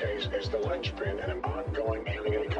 Case is the linchpin in an ongoing alien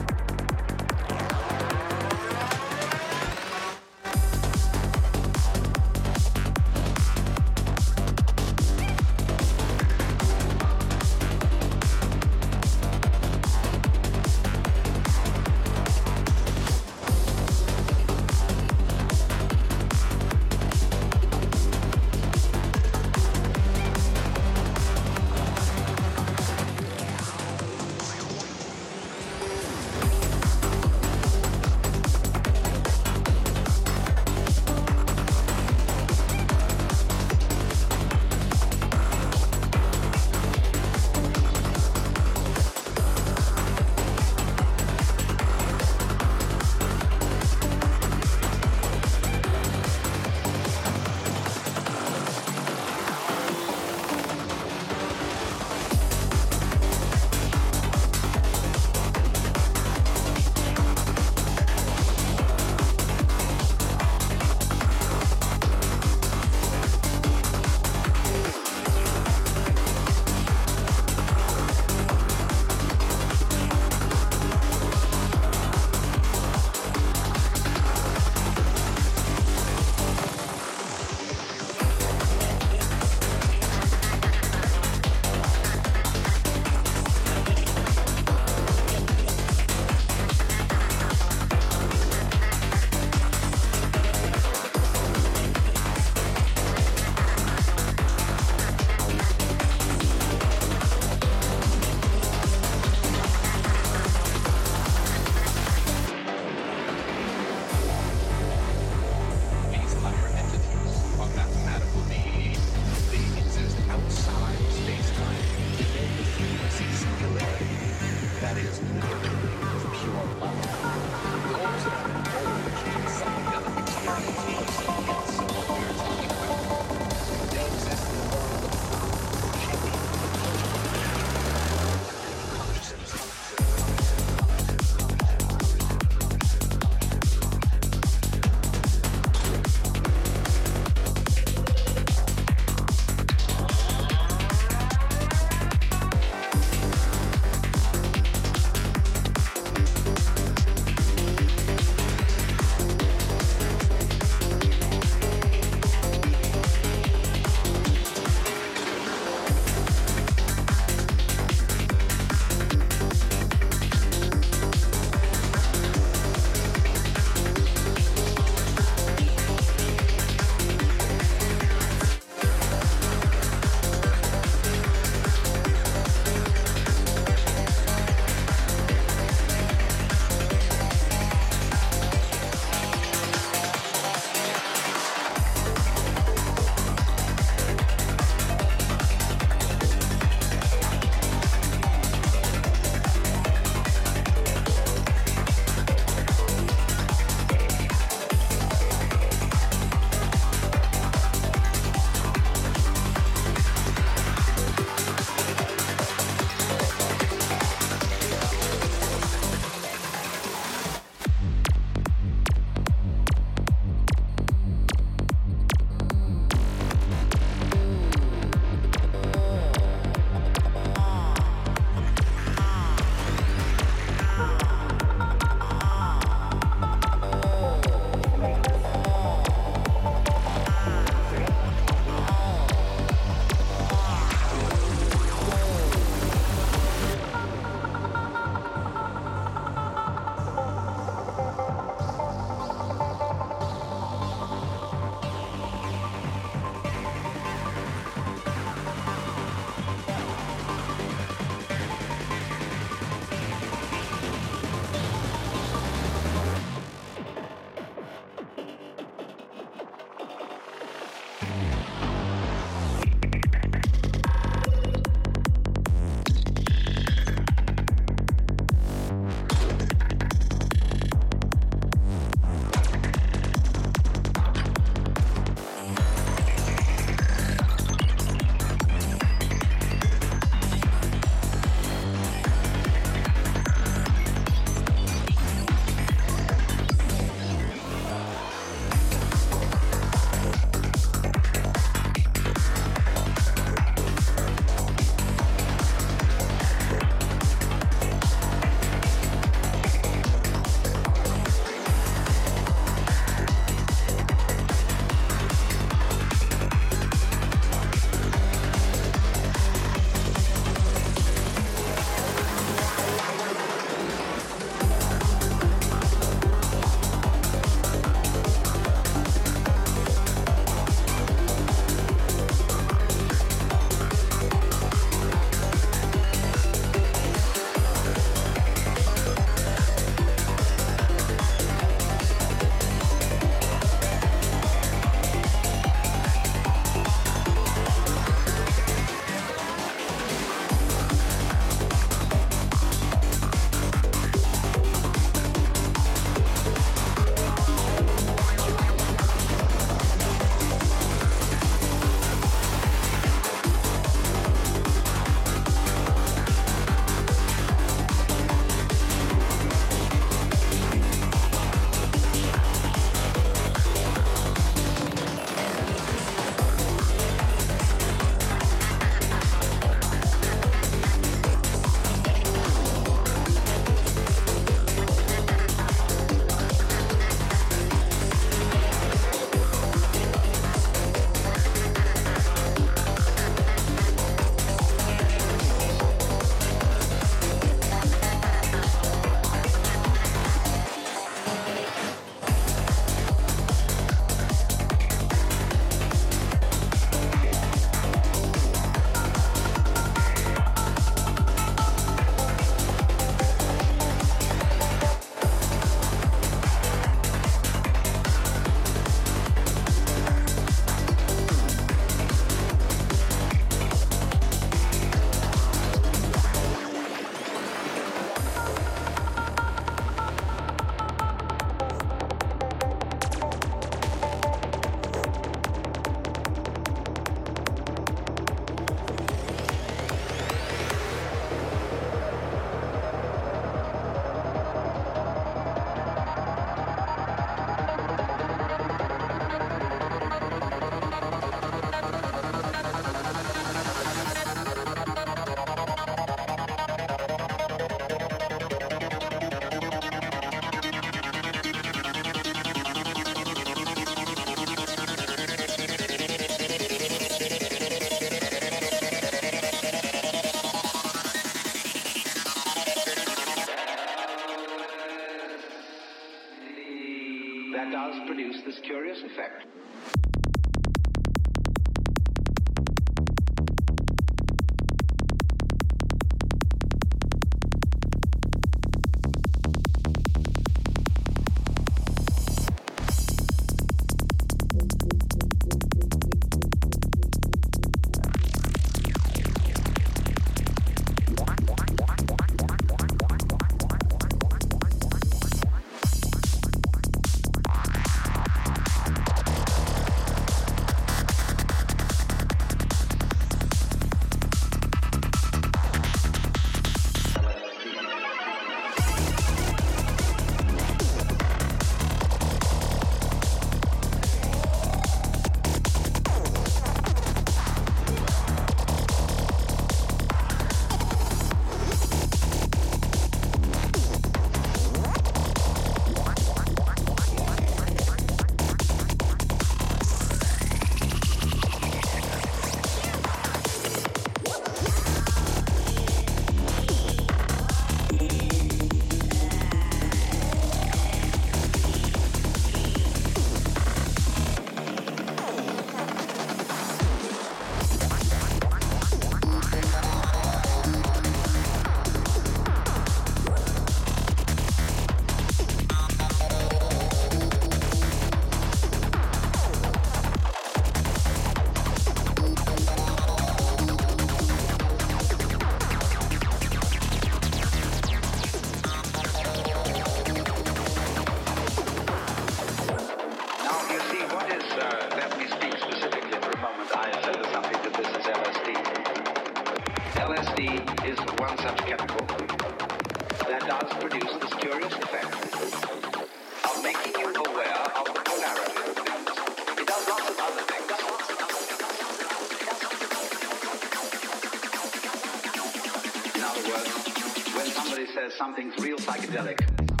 psychedelic,